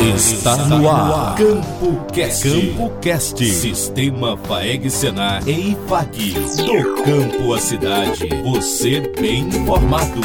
Está no ar. Campo Cast. Campo Cast. Sistema Faeg Senar e IFAG. Do campo à cidade. Você bem informado.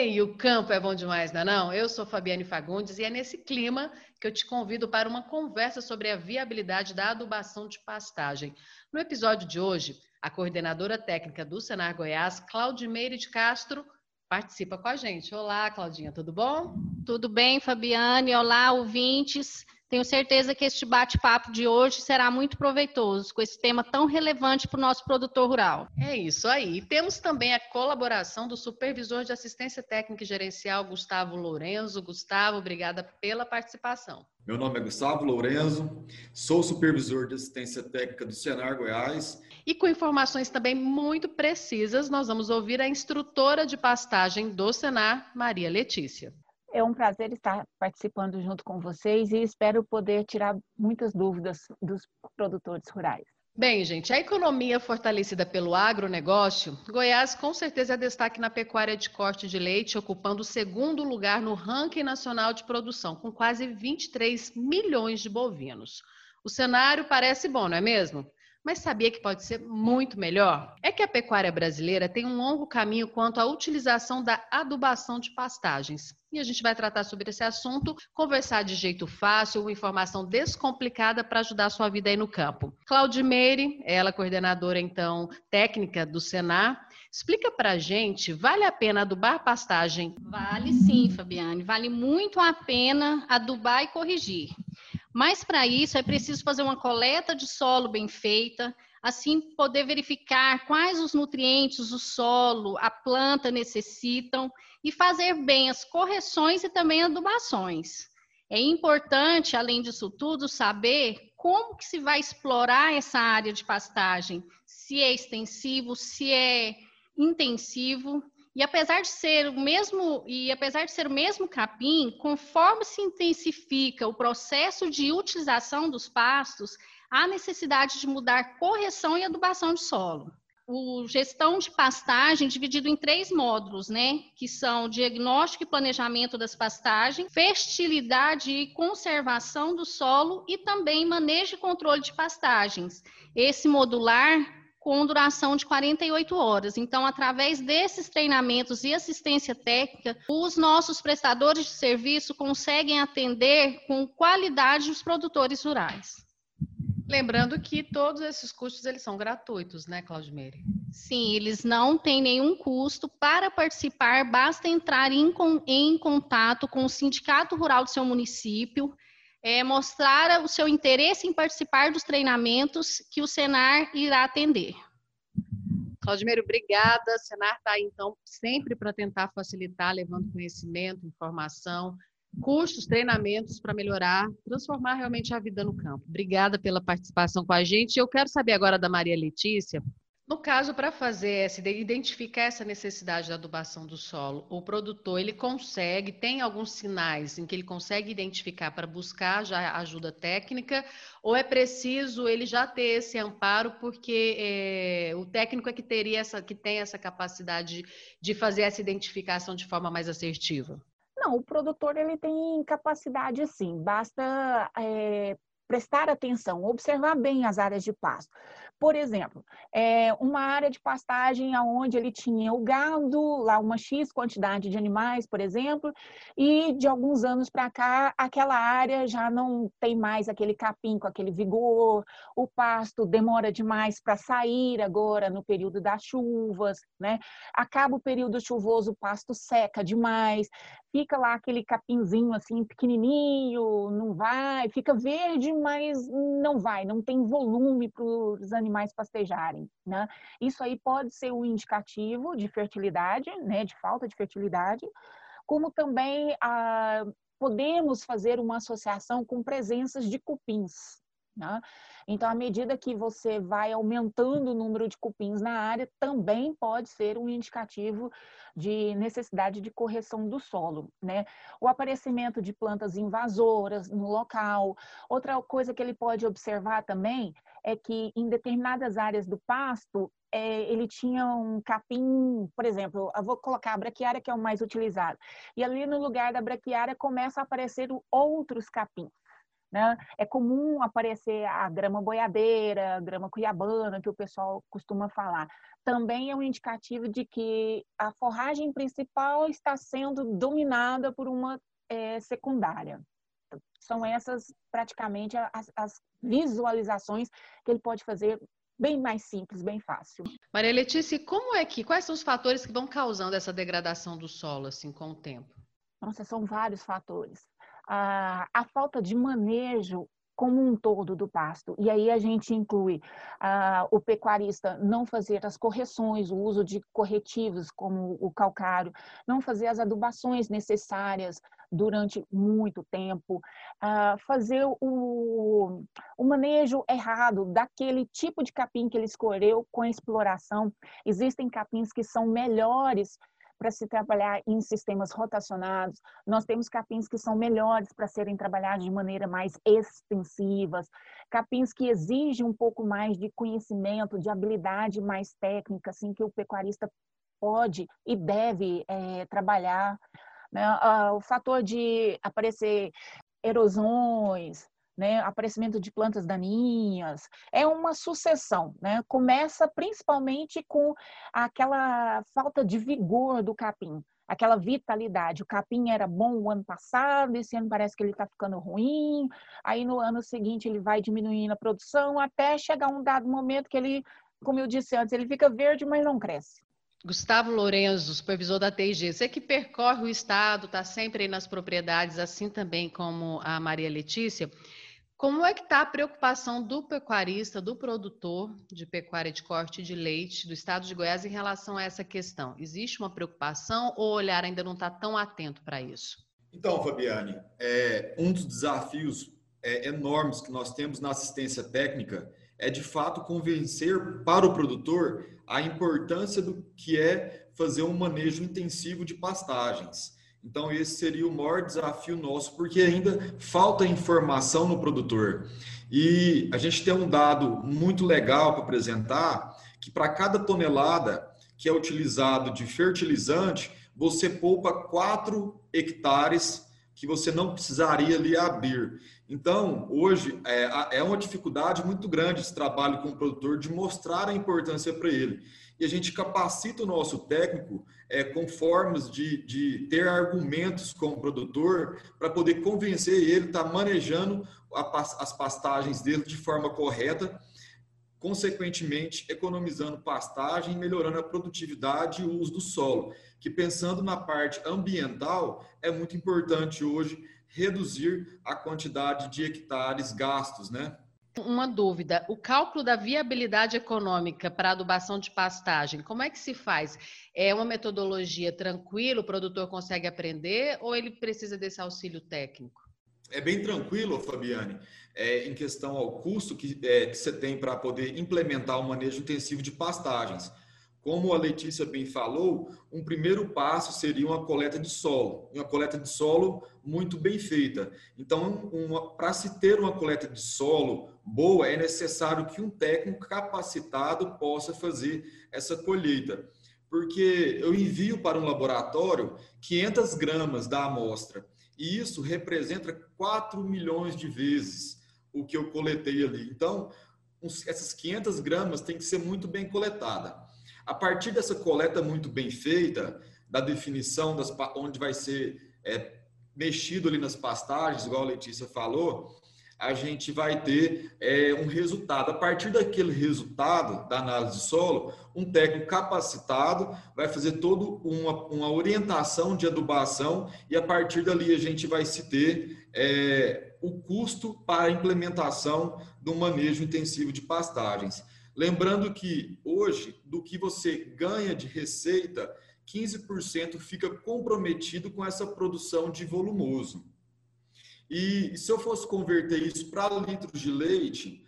Ei, o campo é bom demais, não é não? Eu sou Fabiane Fagundes e é nesse clima que eu te convido para uma conversa sobre a viabilidade da adubação de pastagem. No episódio de hoje, a coordenadora técnica do Senar Goiás, Claudimeire de Castro, participa com a gente. Olá, Claudinha, tudo bom? Tudo bem, Fabiane? Olá, ouvintes. Tenho certeza que este bate-papo de hoje será muito proveitoso, com esse tema tão relevante para o nosso produtor rural. É isso aí. E temos também a colaboração do supervisor de assistência técnica e gerencial, Gustavo Lourenço. Gustavo, obrigada pela participação. Meu nome é Gustavo Lourenço, sou supervisor de assistência técnica do Senar Goiás. E com informações também muito precisas, nós vamos ouvir a instrutora de pastagem do Senar, Maria Letícia. É um prazer estar participando junto com vocês e espero poder tirar muitas dúvidas dos produtores rurais. Bem, gente, a economia fortalecida pelo agronegócio, Goiás com certeza é destaque na pecuária de corte de leite, ocupando o segundo lugar no ranking nacional de produção, com quase 23 milhões de bovinos. O cenário parece bom, não é mesmo? Mas sabia que pode ser muito melhor? É que a pecuária brasileira tem um longo caminho quanto à utilização da adubação de pastagens. E a gente vai tratar sobre esse assunto, conversar de jeito fácil, uma informação descomplicada para ajudar a sua vida aí no campo. Claudimeire, ela coordenadora então técnica do Senar, explica para a gente, vale a pena adubar pastagem? Vale sim, Fabiane, vale muito a pena adubar e corrigir. Mas para isso é preciso fazer uma coleta de solo bem feita, assim poder verificar quais os nutrientes o solo, a planta necessitam e fazer bem as correções e também adubações. É importante, além disso tudo, saber como que se vai explorar essa área de pastagem, se é extensivo, se é intensivo. E apesar de ser o mesmo e apesar de ser o mesmo capim, conforme se intensifica o processo de utilização dos pastos, há necessidade de mudar correção e adubação de solo o gestão de pastagem dividido em três módulos, né? Que são diagnóstico e planejamento das pastagens, fertilidade e conservação do solo e também manejo e controle de pastagens. Esse modular com duração de 48 horas. Então, através desses treinamentos e assistência técnica, os nossos prestadores de serviço conseguem atender com qualidade os produtores rurais. Lembrando que todos esses custos eles são gratuitos, né, Claudimeire? Sim, eles não têm nenhum custo. Para participar, basta entrar em, em contato com o sindicato rural do seu município, é, mostrar o seu interesse em participar dos treinamentos que o Senar irá atender. Claudimeiro, obrigada. O Senar está aí, então, sempre para tentar facilitar, levando conhecimento, informação, custos, treinamentos para melhorar, transformar realmente a vida no campo. Obrigada pela participação com a gente. Eu quero saber agora da Maria Letícia. No caso, para fazer essa, identificar essa necessidade da adubação do solo, o produtor ele consegue, tem alguns sinais em que ele consegue identificar para buscar já ajuda técnica, ou é preciso ele já ter esse amparo, porque é, o técnico é que teria essa, que tem essa capacidade de fazer essa identificação de forma mais assertiva? Não, o produtor ele tem capacidade sim, basta é, prestar atenção, observar bem as áreas de pasto. Por exemplo, é, uma área de pastagem onde ele tinha o gado, lá uma X quantidade de animais, por exemplo, e de alguns anos para cá, aquela área já não tem mais aquele capim com aquele vigor, o pasto demora demais para sair agora no período das chuvas, né? Acaba o período chuvoso, o pasto seca demais, fica lá aquele capinzinho assim pequenininho, não vai, fica verde, mas não vai, não tem volume para os animais pastejarem, né? Isso aí pode ser um indicativo de fertilidade, né, de falta de fertilidade, como também ah, podemos fazer uma associação com presenças de cupins, Né? Então, à medida que você vai aumentando o número de cupins na área, também pode ser um indicativo de necessidade de correção do solo. Né? O aparecimento de plantas invasoras no local. Outra coisa que ele pode observar também é que em determinadas áreas do pasto, é, ele tinha um capim, por exemplo, eu vou colocar a braquiária, que é o mais utilizado, e ali no lugar da braquiária começa a aparecer outros capins. Né? É comum aparecer a grama boiadeira, a grama cuiabana, que o pessoal costuma falar. Também é um indicativo de que a forragem principal está sendo dominada por uma é, secundária. São essas praticamente as, as visualizações que ele pode fazer bem mais simples, bem fácil. Maria Letícia, como é que, quais são os fatores que vão causando essa degradação do solo assim com o tempo? Nossa, são vários fatores a, a falta de manejo como um todo do pasto. E aí a gente inclui o pecuarista não fazer as correções, o uso de corretivos como o calcário, não fazer as adubações necessárias durante muito tempo, fazer o, o manejo errado daquele tipo de capim que ele escolheu com a exploração. Existem capins que são melhores para se trabalhar em sistemas rotacionados. Nós temos capins que são melhores para serem trabalhados de maneira mais extensivas, capins que exigem um pouco mais de conhecimento, de habilidade mais técnica, assim que o pecuarista pode e deve é, trabalhar. Né? Ah, o fator de aparecer erosões, né, aparecimento de plantas daninhas, é uma sucessão, né? Começa principalmente com aquela falta de vigor do capim, aquela vitalidade. O capim era bom o ano passado, esse ano parece que ele está ficando ruim, aí no ano seguinte ele vai diminuindo a produção até chegar um dado momento que ele, como eu disse antes, ele fica verde, mas não cresce. Gustavo Lourenço, supervisor da TIG, você que percorre o estado, está sempre nas propriedades, assim também como a Maria Letícia. Como é que está a preocupação do pecuarista, do produtor de pecuária de corte de leite do estado de Goiás em relação a essa questão? Existe uma preocupação ou o olhar ainda não está tão atento para isso? Então, Fabiane, é, um dos desafios é, enormes que nós temos na assistência técnica é, de fato, convencer para o produtor a importância do que é fazer um manejo intensivo de pastagens. Então, esse seria o maior desafio nosso, porque ainda falta informação no produtor. E a gente tem um dado muito legal para apresentar, que para cada tonelada que é utilizado de fertilizante, você poupa 4 hectares que você não precisaria ali abrir. Então, hoje, é, é uma dificuldade muito grande esse trabalho com o produtor de mostrar a importância para ele e a gente capacita o nosso técnico é, com formas de, de ter argumentos com o produtor para poder convencer ele a estar tá manejando a, as pastagens dele de forma correta, consequentemente economizando pastagem e melhorando a produtividade e o uso do solo, que pensando na parte ambiental é muito importante hoje reduzir a quantidade de hectares gastos, né? Uma dúvida: o cálculo da viabilidade econômica para adubação de pastagem, como é que se faz? É uma metodologia tranquila, o produtor consegue aprender ou ele precisa desse auxílio técnico? É bem tranquilo, Fabiane, é, em questão ao custo que, é, que você tem para poder implementar o manejo intensivo de pastagens. Como a Letícia bem falou, um primeiro passo seria uma coleta de solo, uma coleta de solo muito bem feita. Então, para se ter uma coleta de solo boa, é necessário que um técnico capacitado possa fazer essa colheita. Porque eu envio para um laboratório 500 gramas da amostra, e isso representa 4 milhões de vezes o que eu coletei ali. Então, essas 500 gramas têm que ser muito bem coletadas. A partir dessa coleta muito bem feita, da definição das, onde vai ser é, mexido ali nas pastagens, igual a Letícia falou, a gente vai ter é, um resultado. A partir daquele resultado da análise de solo, um técnico capacitado vai fazer toda uma, uma orientação de adubação e a partir dali a gente vai se ter é, o custo para a implementação do manejo intensivo de pastagens. Lembrando que hoje, do que você ganha de receita, 15% fica comprometido com essa produção de volumoso. E se eu fosse converter isso para litros de leite,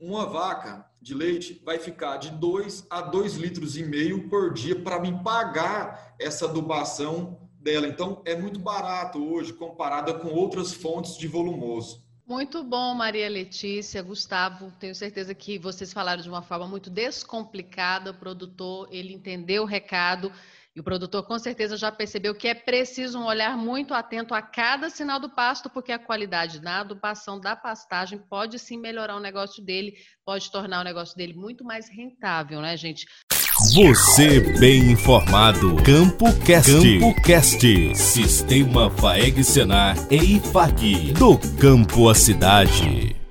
uma vaca de leite vai ficar de 2 a 2 litros e meio por dia para me pagar essa adubação dela. Então, é muito barato hoje comparada com outras fontes de volumoso. Muito bom, Maria Letícia, Gustavo. Tenho certeza que vocês falaram de uma forma muito descomplicada. O produtor, ele entendeu o recado e o produtor com certeza já percebeu que é preciso um olhar muito atento a cada sinal do pasto, porque a qualidade da adubação da pastagem pode sim melhorar o negócio dele, pode tornar o negócio dele muito mais rentável, né, gente? Você bem informado. Campo Cast. Campo Cast. Sistema Faeg Senar e IFAC. Do campo à cidade.